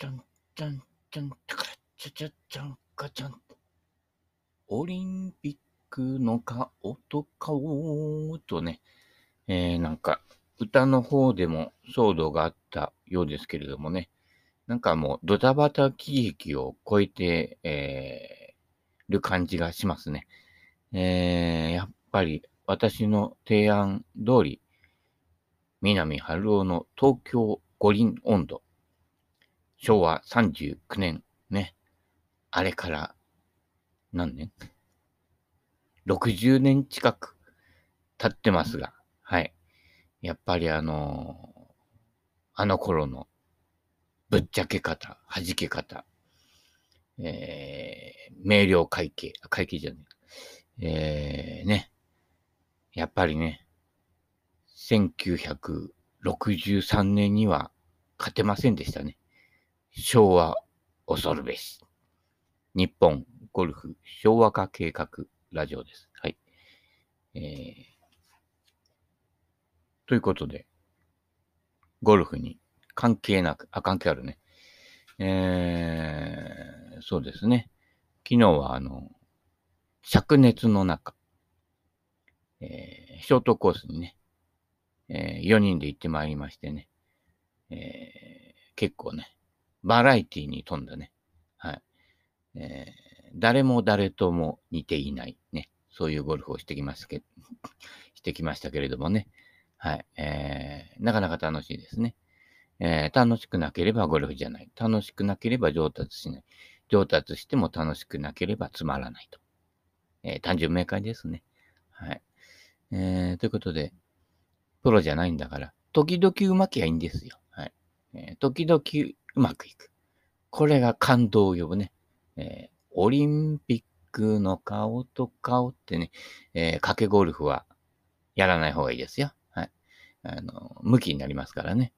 ちゃんちゃんちゃん、ちゃかちゃちゃちゃんかちゃん。オリンピックの顔と顔とね、えー、なんか、歌の方でも騒動があったようですけれどもね、なんかもうドタバタ喜劇を超えて、えー、る感じがしますね。えー、やっぱり私の提案通り、南春夫の東京五輪温度昭和39年、ね。あれから、何年 ?60 年近く経ってますが、はい。やっぱりあのー、あの頃のぶっちゃけ方、弾け方、えー、明瞭会計、会計じゃねえ、えー、ね。やっぱりね、1963年には勝てませんでしたね。昭和恐るべし。日本ゴルフ昭和化計画ラジオです。はい。えー、ということで、ゴルフに関係なく、あ、関係あるね。えー、そうですね。昨日はあの、灼熱の中、えー、ショートコースにね、えー、4人で行ってまいりましてね、えー、結構ね、バラエティに富んだね。はい。えー、誰も誰とも似ていないね。そういうゴルフをしてきますけ、してきましたけれどもね。はい。えー、なかなか楽しいですね。えー、楽しくなければゴルフじゃない。楽しくなければ上達しない。上達しても楽しくなければつまらないと。えー、単純明快ですね。はい。えー、ということで、プロじゃないんだから、時々うまきゃいいんですよ。はい。えー、時々うまくいく。これが感動を呼ぶね。えー、オリンピックの顔と顔ってね、えー、掛けゴルフはやらない方がいいですよ。はい。あの、向きになりますからね。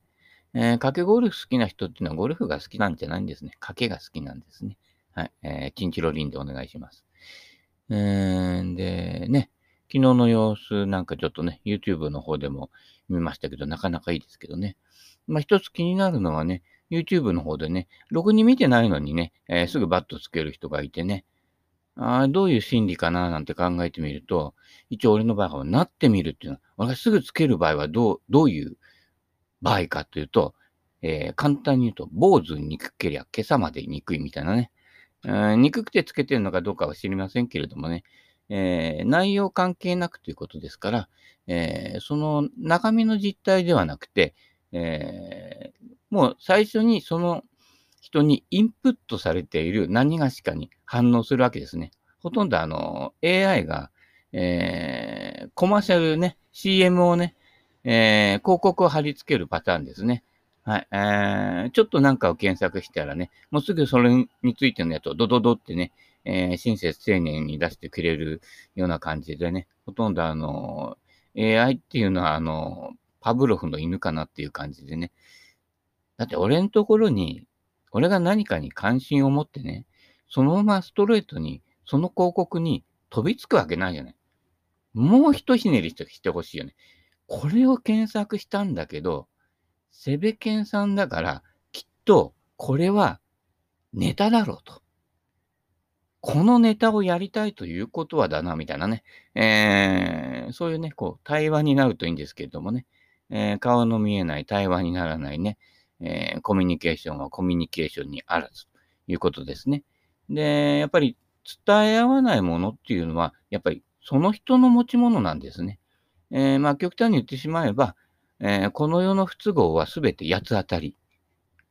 えー、掛けゴルフ好きな人っていうのはゴルフが好きなんじゃないんですね。掛けが好きなんですね。はい。えー、チンチロリンでお願いします。えー、で、ね、昨日の様子なんかちょっとね、YouTube の方でも見ましたけど、なかなかいいですけどね。まあ一つ気になるのはね、YouTube の方でね、ろくに見てないのにね、えー、すぐバットつける人がいてね、あどういう心理かななんて考えてみると、一応俺の場合はなってみるっていうの。は、俺がすぐつける場合はどう、どういう場合かというと、えー、簡単に言うと、坊主に憎けりゃ今朝まで憎いみたいなね。えー、憎くてつけてるのかどうかは知りませんけれどもね、えー、内容関係なくということですから、えー、その中身の実態ではなくて、えー、もう最初にその人にインプットされている何がしかに反応するわけですね。ほとんどあの AI が、えー、コマーシャルね、CM をね、えー、広告を貼り付けるパターンですね。はい。えー、ちょっとなんかを検索したらね、もうすぐそれについてのやつをドドドってね、えー、親切丁寧に出してくれるような感じでね、ほとんどあの、AI っていうのはあの、パブロフの犬かなっていう感じでね。だって俺のところに、俺が何かに関心を持ってね、そのままストレートに、その広告に飛びつくわけないじゃない。もう一ひねりしてほしいよね。これを検索したんだけど、セベケンさんだから、きっとこれはネタだろうと。このネタをやりたいということはだな、みたいなね。えー、そういうね、こう、対話になるといいんですけれどもね。えー、顔の見えない対話にならないね、えー、コミュニケーションはコミュニケーションにあらずということですね。で、やっぱり伝え合わないものっていうのは、やっぱりその人の持ち物なんですね。えー、まあ極端に言ってしまえば、えー、この世の不都合はすべて八つ当たり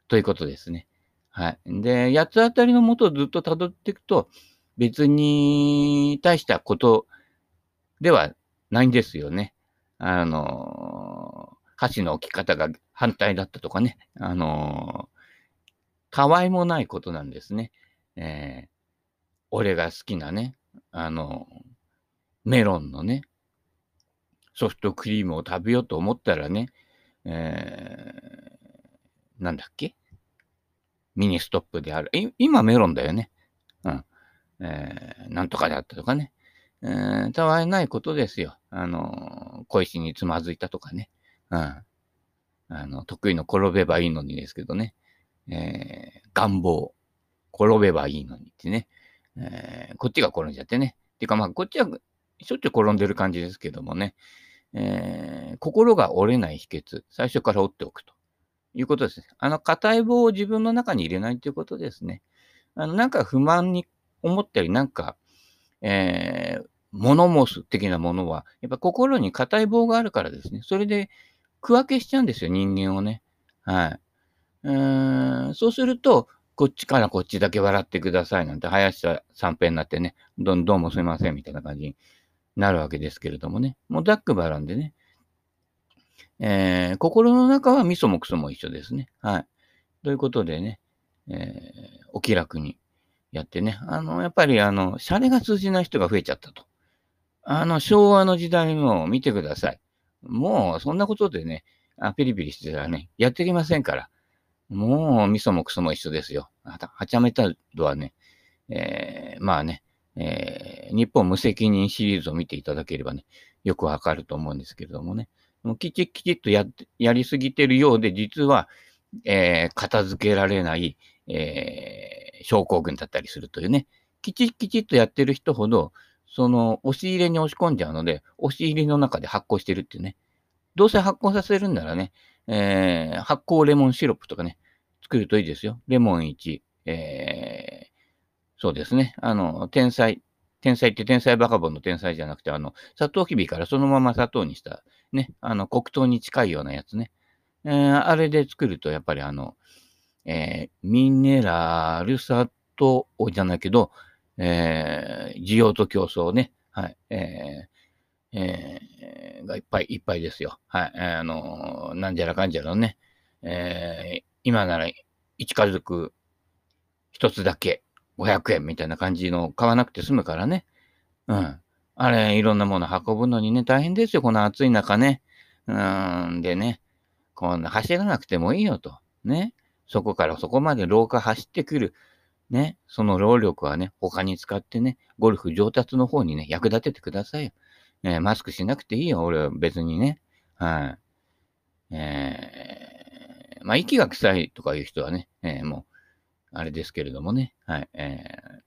ということですね。はい。で、八つ当たりのもとをずっと辿っていくと、別に大したことではないんですよね。あの、箸の置き方が反対だったとかね、あの、たわいもないことなんですね。えー、俺が好きなね、あの、メロンのね、ソフトクリームを食べようと思ったらね、えー、なんだっけ？ミニストップである。今メロンだよね。うん。えー、なんとかだったとかね。えー、たわいないことですよ。あの、小石につまずいたとかね。うん。あの、得意の転べばいいのにですけどね。えー、願望、転べばいいのにってね、えー、こっちが転んじゃってね。てかまあ、こっちはしょっちゅう転んでる感じですけどもね、えー、心が折れない秘訣、最初から折っておくということですね。あの、硬い棒を自分の中に入れないということですね。あの、なんか不満に思ったり、なんか、えー、物申す的なものは、やっぱ心に硬い棒があるからですね。それで区分けしちゃうんですよ、人間をね。はい。うーんそうすると、こっちからこっちだけ笑ってくださいなんて、林田三平になってね、どんどうもすいませんみたいな感じになるわけですけれどもね。もうダックバランでね、えー、心の中はミソもクソも一緒ですね。はい。ということでね、えー、お気楽にやってね、あの、やっぱりあの、シャレが通じない人が増えちゃったと。あの、昭和の時代も見てください。もう、そんなことでね、あピリピリしてたらね、やってきませんから。もう、味噌もクソも一緒ですよ。はちゃめた度はね、えー、まあね、えー、日本無責任シリーズを見ていただければね、よくわかると思うんですけれどもね。もうきちっきちっとややりすぎてるようで、実は、えー、片付けられない、えー、症候群だったりするというね。きちっきちっとやってる人ほど、その、押し入れに押し込んじゃうので、押し入れの中で発酵してるっていうね。どうせ発酵させるんならね、えー、発酵レモンシロップとかね、作るといいですよ。レモン1、えー、そうですね。あの、天才、天才って天才バカボンの天才じゃなくて、あの、砂糖きびからそのまま砂糖にした、ね、あの、黒糖に近いようなやつね。えー、あれで作ると、やっぱりあの、えー、ミネラル砂糖じゃないけど、えー、需要と競争ね、はい、えー、えー、がいっぱいいっぱいですよ。はい、あの、なんじゃらかんじゃらのね、えー、今なら一家族一つだけ500円みたいな感じの買わなくて済むからね。うん。あれ、いろんなもの運ぶのにね、大変ですよ、この暑い中ね。うん、でね、こんな走らなくてもいいよと。ね。そこからそこまで廊下走ってくる。ね。その労力はね、他に使ってね、ゴルフ上達の方にね、役立ててくださいよ。ね、マスクしなくていいよ、俺は別にね。はい。えー、まあ、息が臭いとかいう人はね、えー、もう、あれですけれどもね。はい。えー、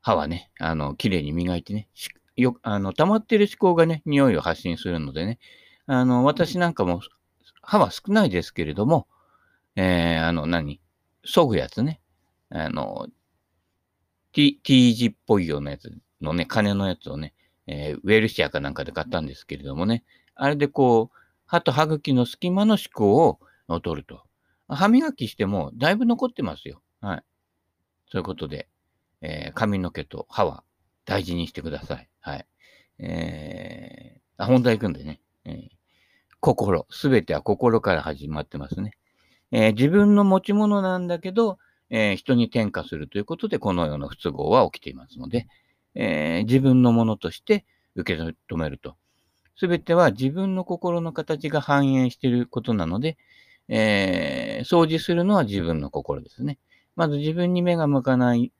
歯はね、あの、綺麗に磨いてね、よ、あの、溜まってる思考がね、匂いを発信するのでね、あの、私なんかも、歯は少ないですけれども、えー、あの、何？削ぐやつね。あの、T, T 字っぽいようなやつのね、金のやつをね、えー、ウェルシアかなんかで買ったんですけれどもね、あれでこう、歯と歯茎の隙間の思考を取ると。歯磨きしてもだいぶ残ってますよ。はい。そういうことで、えー、髪の毛と歯は大事にしてください。はい。えー、あ、本題行くんでね。えー、心。すべては心から始まってますね。えー、自分の持ち物なんだけど、えー、人に転嫁するということで、このような不都合は起きていますので、えー、自分のものとして受け止めると。すべては自分の心の形が反映していることなので、えー、掃除するのは自分の心ですね。まず自分に目が向かない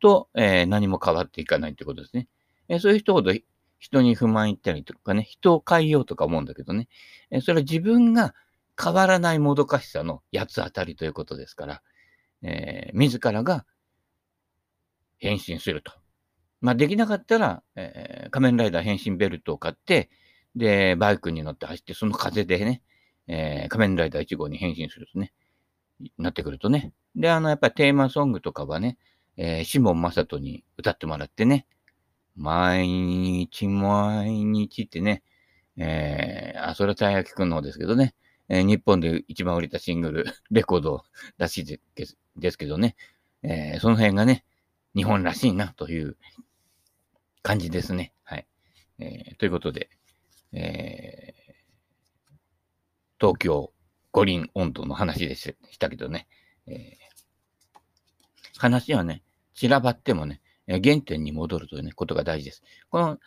と、えー、何も変わっていかないということですね。えー、そういう人ほど人に不満言ったりとかね、人を変えようとか思うんだけどね、え、それは自分が変わらないもどかしさの八つ当たりということですから、えー、自らが変身すると。まあ、できなかったら、えー、仮面ライダー変身ベルトを買って、で、バイクに乗って走って、その風でね、えー、仮面ライダー1号に変身するとね、なってくるとね。で、あの、やっぱりテーマソングとかはね、えー、シモン・マサトに歌ってもらってね、毎日毎日ってね、えー、あ、それはたい焼きくんの方ですけどね、えー、日本で一番売れたシングル、レコードらしいですけどね、えー、その辺がね、日本らしいなという感じですね。はい。えー、ということで、えー、東京五輪温度の話でしたけどね、えー、話はね、散らばってもね、原点に戻るという、ね、ことが大事です。この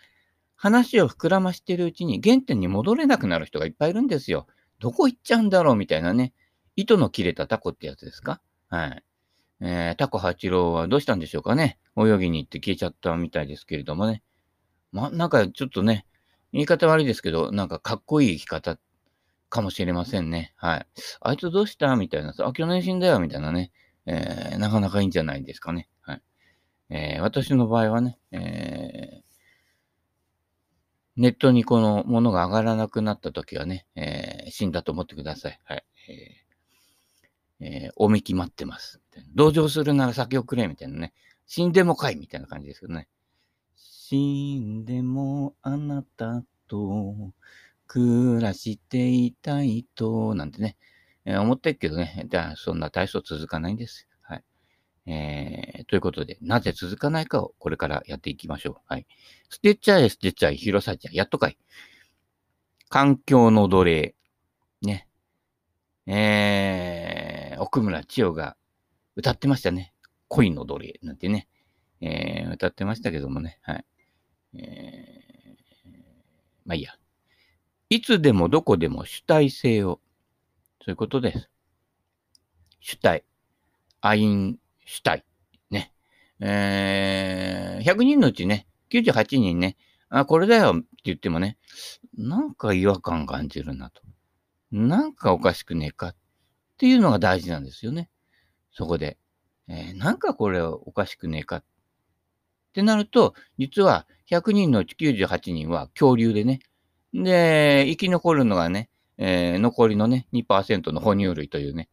話を膨らましているうちに原点に戻れなくなる人がいっぱいいるんですよ。どこ行っちゃうんだろうみたいなね。糸の切れたタコってやつですか？はい。えー、タコ八郎はどうしたんでしょうかね。泳ぎに行って消えちゃったみたいですけれどもね。ま、なんかちょっとね、言い方悪いですけど、なんかかっこいい生き方かもしれませんね。はい。あいつどうしたみたいなさ、あ、去年死んだよみたいなね、えー、なかなかいいんじゃないですかね。はい。えー、私の場合はね、えー、ネットにこのものが上がらなくなった時はね、えー、死んだと思ってください。はい。えー、えー、おみき待ってます。同情するなら先をくれ、みたいなね。死んでもかい、みたいな感じですけどね。死んでもあなたと暮らしていたいと、なんてね、えー、思ってるけどね、じゃあそんな体操続かないんです。えー、ということで、なぜ続かないかをこれからやっていきましょう。はい。ステッチャーへステッチャーへ広さちゃん、やっとかい。環境の奴隷。ね。えー、奥村千代が歌ってましたね。恋の奴隷なんてね。えー、歌ってましたけどもね。はい。えー、まあいいや。いつでもどこでも主体性を。そういうことです。主体。アイン主体。ね。えー、100人のうちね、98人ね、あ、これだよって言ってもね、なんか違和感感じるなと。なんかおかしくねえかっていうのが大事なんですよね。そこで。えー、なんかこれおかしくねえかってなると、実は100人のうち98人は恐竜でね。で、生き残るのがね、えー、残りのね、2%の哺乳類というね、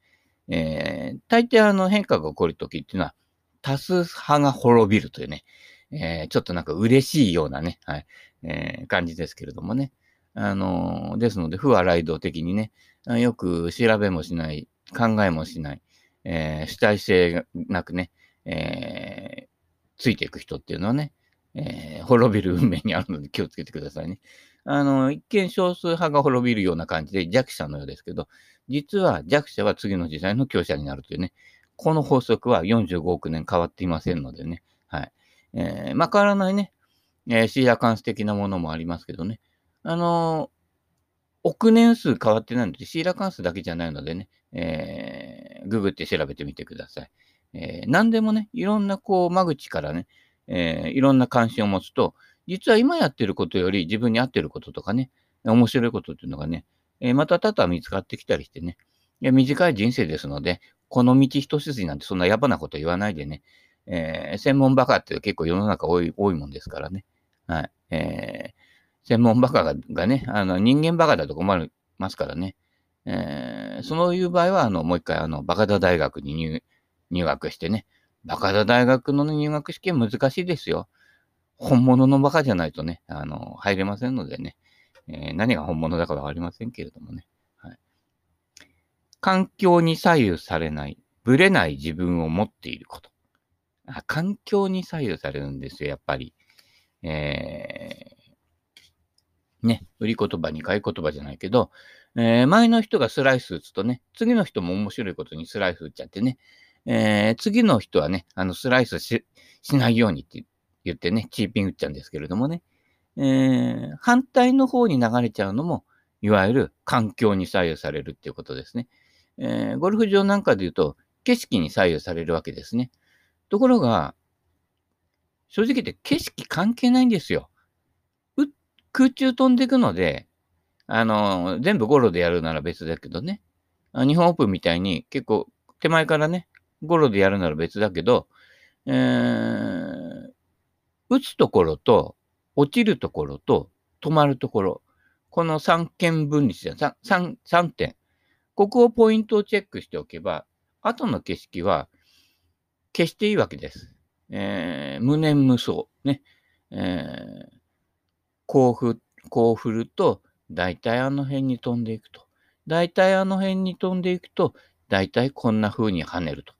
えー、大抵あの変化が起こるときっていうのは、多数派が滅びるというね、えー、ちょっとなんか嬉しいようなね、はい、えー、感じですけれどもね。あのー、ですので、不和雷道的にね、よく調べもしない、考えもしない、え、主体性なくね、え、ついていく人っていうのはね、え、滅びる運命にあるので気をつけてくださいね。あの、一見少数派が滅びるような感じで弱者のようですけど、実は弱者は次の時代の強者になるというね、この法則は45億年変わっていませんのでね、はい。えー、まあ、変わらないね、えー、シーラカンス的なものもありますけどね、あの億年数変わってないので、シーラカンスだけじゃないのでね、えー、ググって調べてみてください。えー、何でもね、いろんなこう間口からね、えー、いろんな関心を持つと、実は今やってることより自分に合ってることとかね、面白いことっていうのがね、えー、また多々見つかってきたりしてね、い短い人生ですので、この道一筋なんてそんな野暮なこと言わないでね、えー、専門バカって結構世の中多い多いもんですからね。はい。えー、専門バカががね、あの人間バカだと困りますからね。えー、そういう場合は、あの、もう一回、あの、バカダ大学に入入学してね、バカダ大学の入学試験難しいですよ。本物のバカじゃないとね、あの、入れませんのでね、えー、何が本物だかわかりませんけれどもね。はい、環境に左右されない、ぶれない自分を持っていること。あ環境に左右されるんですよ、やっぱり。えー、ね、売り言葉に買い言葉じゃないけど、えー、前の人がスライス打つとね、次の人も面白いことにスライス打っちゃってね、えー、次の人はね、あの、スライスしないようにって言ってね、チーピン打っちゃうんですけれどもね、えー、反対の方に流れちゃうのも、いわゆる環境に左右されるっていうことですね。えー、ゴルフ場なんかで言うと、景色に左右されるわけですね。ところが、正直言って景色関係ないんですよ。空中飛んでいくので、あの、全部ゴロでやるなら別だけどね。日本オープンみたいに結構手前からね、ゴロでやるなら別だけど、えー、打つところと、落ちるところと、止まるところ、この三権分離じゃん、三、三点。ここをポイントをチェックしておけば、後の景色は消していいわけです。えー、無念無双。ね。えー、こうふ、こう振ると、大体あの辺に飛んでいくと。大体あの辺に飛んでいくと、大体こんな風に跳ねると。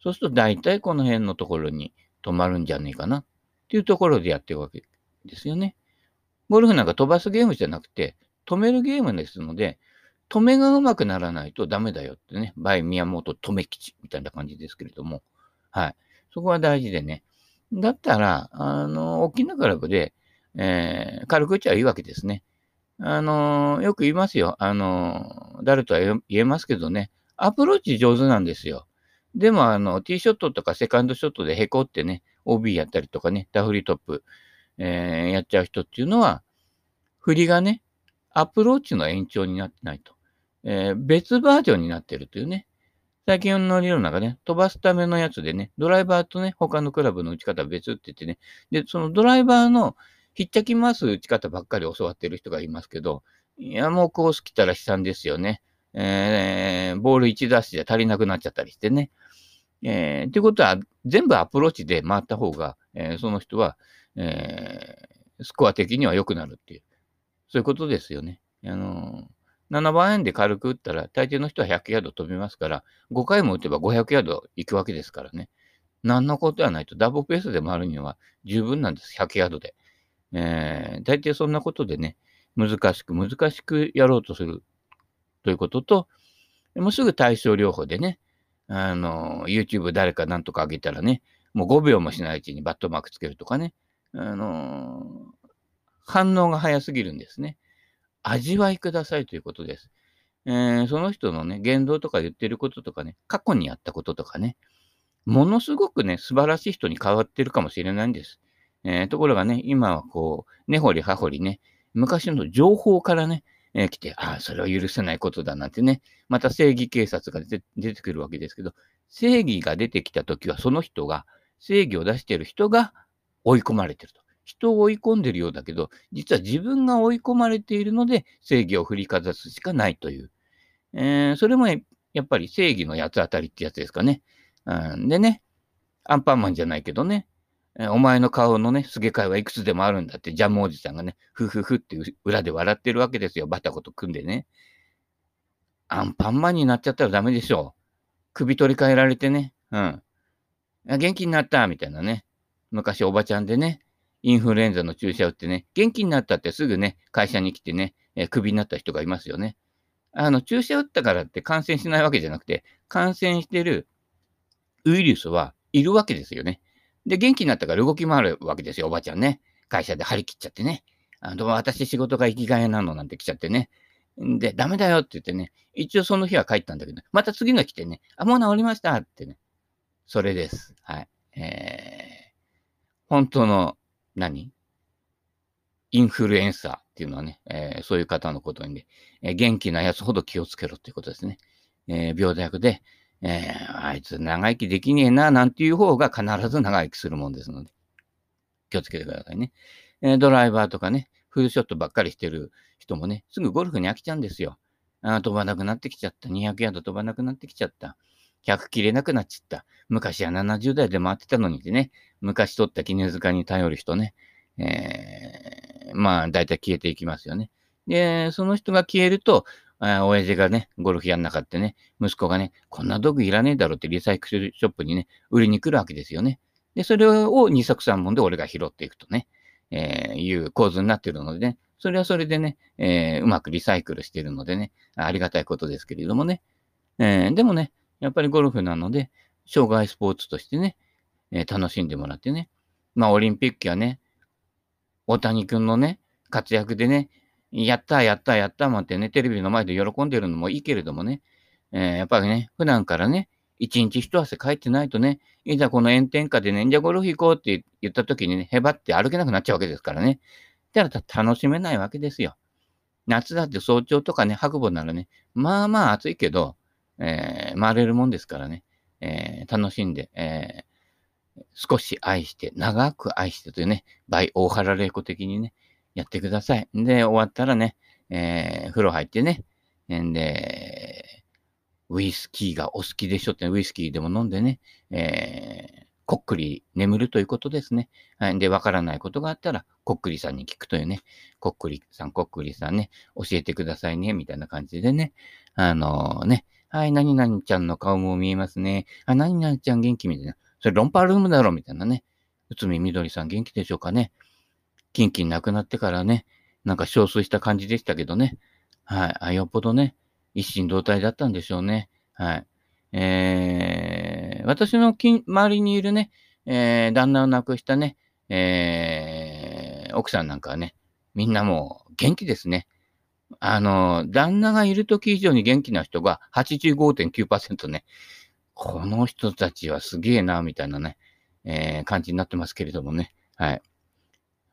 そうすると大体この辺のところに止まるんじゃねえかなっていうところでやってるわけですよね。ゴルフなんか飛ばすゲームじゃなくて止めるゲームですので、止めがうまくならないとダメだよってね、バイ宮本止め吉みたいな感じですけれども、はい。そこは大事でね。だったら、あの、大きなクラブで、えー、軽く打っちゃいいわけですね。あの、よく言いますよ。あの、誰とは言えますけどね、アプローチ上手なんですよ。でも、あの、ティーショットとかセカンドショットでへこってね、OB やったりとかね、ダフリートップ、えー、やっちゃう人っていうのは、振りがね、アプローチの延長になってないと。えー、別バージョンになってるというね。最近の理論の中ね、飛ばすためのやつでね、ドライバーとね、他のクラブの打ち方は別って言ってね、で、そのドライバーのひっちゃき回す打ち方ばっかり教わってる人がいますけど、いや、もうコース来たら悲惨ですよね。えー、ボール1ダッシュじゃ足りなくなっちゃったりしてね。えー、ということは、全部アプローチで回った方が、えー、その人は、えー、スコア的には良くなるっていう、そういうことですよね。あのー、7番円で軽く打ったら、大抵の人は100ヤード飛びますから、5回も打てば500ヤード行くわけですからね。何のことはないと、ダブルペースで回るには十分なんです、100ヤードで。えー、大抵そんなことでね、難しく難しくやろうとするということと、もうすぐ対症療法でね、あの、YouTube 誰かなんとか上げたらね、もう5秒もしないうちにバットマークつけるとかね、あの、反応が早すぎるんですね。味わいくださいということです。えー、その人のね、言動とか言ってることとかね、過去にやったこととかね、ものすごくね、素晴らしい人に変わってるかもしれないんです。えー、ところがね、今はこう、根掘り葉掘りね、昔の情報からね、えー、来て、ああ、それは許せないことだなんてね、また正義警察が出てくるわけですけど、正義が出てきたときは、その人が、正義を出している人が追い込まれてると。人を追い込んでるようだけど、実は自分が追い込まれているので、正義を振りかざすしかないという。えー、それもやっぱり正義の八つ当たりってやつですかね。うん、でね、アンパンマンじゃないけどね、お前の顔のね、すげ替えはいくつでもあるんだって、ジャムおじさんがね、ふふふって裏で笑ってるわけですよ。バタコと組んでね。アンパンマンになっちゃったらダメでしょう。首取り替えられてね。うん。元気になったみたいなね。昔おばちゃんでね、インフルエンザの注射打ってね、元気になったってすぐね、会社に来てね、え首になった人がいますよね。あの、注射打ったからって感染しないわけじゃなくて、感染してるウイルスはいるわけですよね。で、元気になったから動き回るわけですよ、おばちゃんね。会社で張り切っちゃってね。あの、私仕事が生きがいなのなんて来ちゃってね。で、ダメだよって言ってね、一応その日は帰ったんだけど、また次の日来てね、あ、もう治りましたってね。それです。はい。えー、本当の何、インフルエンサーっていうのはね、えー、そういう方のことにね、えー、元気なやつほど気をつけろっていうことですね。えー、病弱で、え、あいつ長生きできねえな、なんていう方が必ず長生きするもんですので、気をつけてくださいね。え、ドライバーとかね、フルショットばっかりしてる人もね、すぐゴルフに飽きちゃうんですよ。あ飛ばなくなってきちゃった。200ヤード飛ばなくなってきちゃった。100切れなくなっちゃった。昔は70代で回ってたのにってね、昔取った絹塚に頼る人ね、えー、まあ、だいたい消えていきますよね。で、その人が消えると、親父がね、ゴルフやんなかったね、息子がね、こんな道具いらねえだろってリサイクルショップにね、売りに来るわけですよね。で、それを二足三本で俺が拾っていくとね、えー、いう構図になっているのでね、それはそれでね、えー、うまくリサイクルしているのでね、ありがたいことですけれどもね。えー、でもね、やっぱりゴルフなので、障害スポーツとしてね、えー、楽しんでもらってね。まあ、オリンピックやね、大谷君のね、活躍でね、やったやったやったもんってね、テレビの前で喜んでるのもいいけれどもね、えー、やっぱりね、普段からね、一日一汗帰ってないとね、いざこの炎天下でね、じゃゴルフ行こうって言った時にね、へばって歩けなくなっちゃうわけですからね。だから楽しめないわけですよ。夏だって早朝とかね、白馬ならね、まあまあ暑いけど、えー、回れるもんですからね、えー、楽しんで、えー、少し愛して、長く愛してというね、倍大原玲子的にね、やってください。で、終わったらね、えー、風呂入ってね、んで、ウイスキーがお好きでしょって、ウイスキーでも飲んでね、えー、こっくり眠るということですね。はい。で、わからないことがあったら、こっくりさんに聞くというね、こっくりさん、こっくりさんね、教えてくださいね、みたいな感じでね、あのー、ね、はい、何々ちゃんの顔も見えますね。あ、何々ちゃん元気みたいな。それロンパールームだろ、みたいなね。内海みどりさん元気でしょうかね。キンキン亡くなってからね、なんか憔悴した感じでしたけどね。はい。あ、よっぽどね、一心同体だったんでしょうね。はい。えー、私の周りにいるね、えー、旦那を亡くしたね、えー、奥さんなんかはね、みんなもう元気ですね。あの、旦那がいる時以上に元気な人が85.9%ね。この人たちはすげえな、みたいなね、えー、感じになってますけれどもね。はい。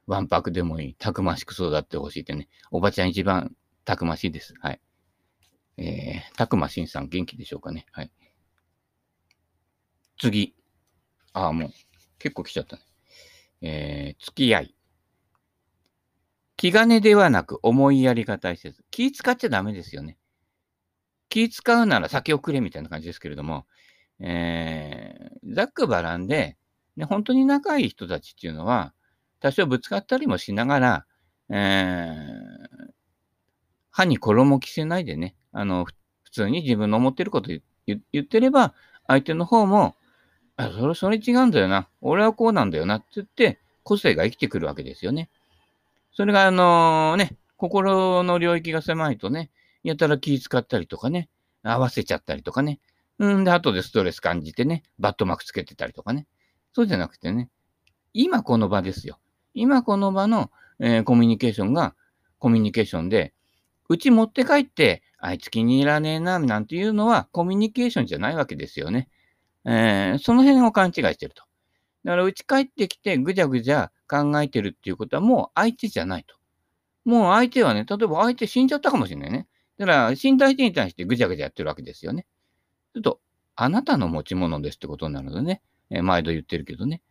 わんぱくでもいい。たくましく育ってほしいってね。おばちゃん一番たくましいです。はい。えー、たくましんさん元気でしょうかね。はい。次。ああ、もう、結構来ちゃったね。えー、付き合い。気兼ねではなく思いやりが大切。気使っちゃダメですよね。気使うなら酒をくれみたいな感じですけれども、えー、ざっくばらんで、ね、本当に仲いい人たちっていうのは、多少ぶつかったりもしながら、えー、歯に衣着せないでね、あの、普通に自分の思ってること言ってれば、相手の方も、あ、それ、それ違うんだよな。俺はこうなんだよなって言って、個性が生きてくるわけですよね。それが、あの、ね、心の領域が狭いとね、やたら気使ったりとかね、合わせちゃったりとかね。うんで、後でストレス感じてね、バットマークつけてたりとかね。そうじゃなくてね、今この場ですよ。今この場の、えー、コミュニケーションがコミュニケーションで、うち持って帰って、あいつ気に入らねえな、なんていうのはコミュニケーションじゃないわけですよね。えー、その辺を勘違いしてると。だから、うち帰ってきてぐじゃぐじゃ考えてるっていうことはもう相手じゃないと。もう相手はね、例えば相手死んじゃったかもしれないね。だから、死んだ相手に対してぐちゃぐちゃやってるわけですよね。ちょっと、あなたの持ち物ですってことになるのでね、え、毎度言ってるけどね。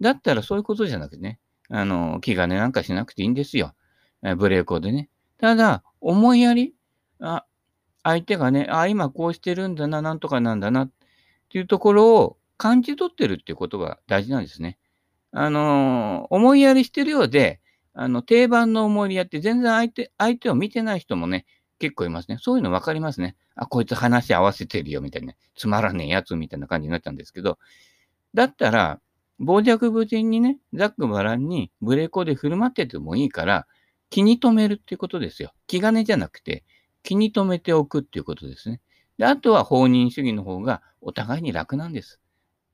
だったらそういうことじゃなくてね、あの、気兼ねなんかしなくていいんですよ。え、ブレーコーでね。ただ、思いやり、あ、相手がね、あ、今こうしてるんだな、なんとかなんだなっていうところを感じ取ってるっていうことが大事なんですね。あの、思いやりしてるようで、あの、定番の思いやって全然相手、相手を見てない人もね、結構いますね。そういうの分かりますね。あ、こいつ話合わせてるよ、みたいな。ねつまらねえやつみたいな感じになったんですけど、だったら、傍若無人にね、ざっくばらんにブレーコで振る舞っててもいいから、気に留めるっていうことですよ。気兼ねじゃなくて、気に留めておくっていうことですね。で、あとは放任主義の方がお互いに楽なんです。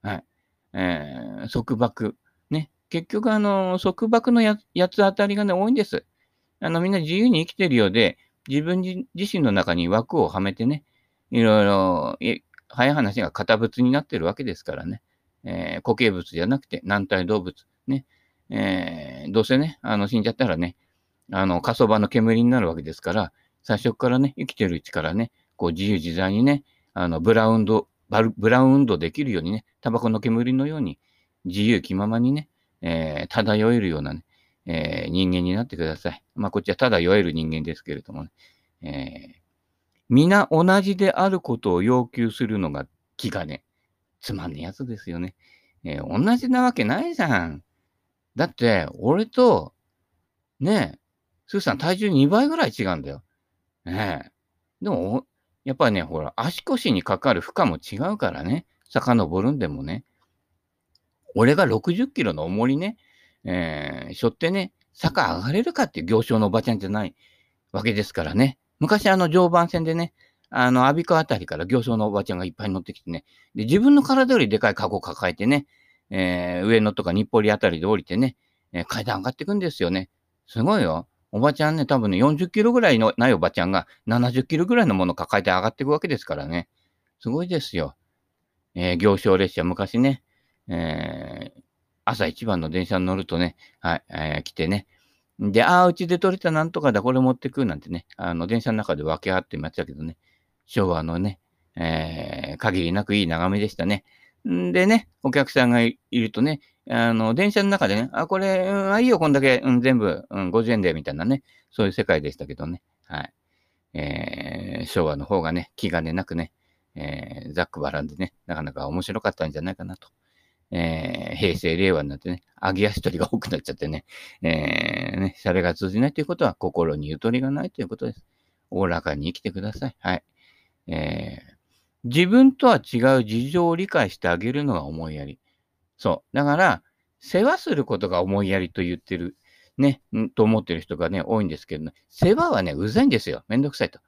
はい。えー、束縛。結局、あの、束縛のやつ当たりがね、多いんです。あの、みんな自由に生きてるようで、自分自身の中に枠をはめてね、いろいろ、早い話が堅物になってるわけですからね。えー、固形物じゃなくて軟体動物。ね。えー、どうせね、あの、死んじゃったらね、あの、火葬場の煙になるわけですから、最初からね、生きてるうちからね、こう自由自在にね、あの、ブラウンド、ブラウン運動できるようにね、タバコの煙のように、自由気ままにね、えー、漂えるようなね、えー、人間になってください。まあ、こっちはただ酔える人間ですけれどもね。えー、皆同じであることを要求するのが気兼ね。つまんねえやつですよね。えー、同じなわけないじゃん。だって、俺と、ねえ、スーさん体重2倍ぐらい違うんだよ。ねえ。でも、やっぱりね、ほら、足腰にかかる負荷も違うからね。遡るんでもね。俺が60キロの重りね、えー、背負ってね、坂上がれるかっていう行商のおばちゃんじゃないわけですからね。昔あの常磐線でね、あの、阿鼻子あたりから行商のおばちゃんがいっぱい乗ってきてね、で、自分の体よりでかいカゴを抱えてね、えー、上野とか日暮里あたりで降りてね、えー、階段上がっていくんですよね。すごいよ。おばちゃんね、多分ね、40キロぐらいのないおばちゃんが70キロぐらいのもの抱えて上がっていくわけですからね。すごいですよ。えー、行商列車、昔ね、えー、朝一番の電車に乗るとね、はい、えー、来てね。で、ああ、うちで取れたなんとかだ、これ持ってくなんてね、あの、電車の中で分け合ってましたけどね、昭和のね、えー、限りなくいい眺めでしたね。んでね、お客さんがいるとね、あの、電車の中でね、あ、これ、うん、あ、いいよ、こんだけ、うん、全部、うん、50円で、みたいなね、そういう世界でしたけどね、はい。えー、昭和の方がね、気兼ねなくね、えー、ざっくばらんでね、なかなか面白かったんじゃないかなとえー、平成、令和になってね、揚げ足取りが多くなっちゃってね、えー、ね、シャレが通じないということは心にゆとりがないということです。おおらかに生きてください。はい。えー、自分とは違う事情を理解してあげるのが思いやり。そう。だから、世話することが思いやりと言ってる、ね、と思ってる人がね、多いんですけどね、世話はね、うざいんですよ。めんどくさいと。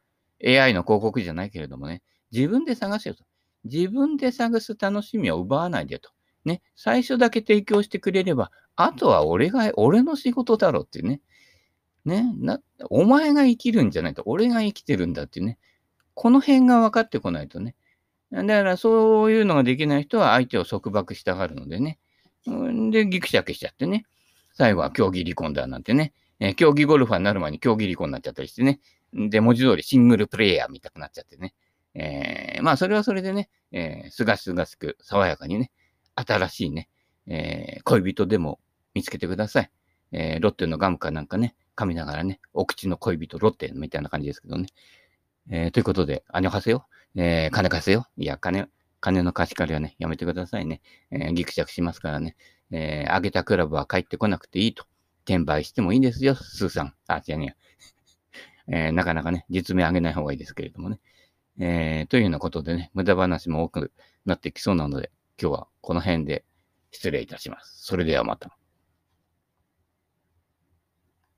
AI の広告じゃないけれどもね、自分で探せよと。自分で探す楽しみを奪わないでと。ね、最初だけ提供してくれれば、あとは俺が、俺の仕事だろうっていうね。ね、な、お前が生きるんじゃないと、俺が生きてるんだっていうね。この辺が分かってこないとね。だからそういうのができない人は相手を束縛したがるのでね。んで、ギクシャクしちゃってね。最後は競技離婚だなんてね。えー、競技ゴルファーになる前に競技離婚になっちゃったりしてね。で、文字通りシングルプレイヤー見たくなっちゃってね。えー、まあ、それはそれでね、えー、すがすがしく、爽やかにね、新しいね、えー、恋人でも見つけてください。えー、ロッテのガムかなんかね、噛みながらね、お口の恋人ロッテみたいな感じですけどね。えー、ということで、あにょはせよ。えー、金貸せよ。いや、金、金の貸し借りはね、やめてくださいね。えー、ギクシャクしますからね。えー、あげたクラブは帰ってこなくていいと。転売してもいいですよ、スーさん。あ、違うね。えー、なかなかね、実名あげない方がいいですけれどもね。えー、というようなことでね、無駄話も多くなってきそうなので、今日はこの辺で失礼いたします。それではまた。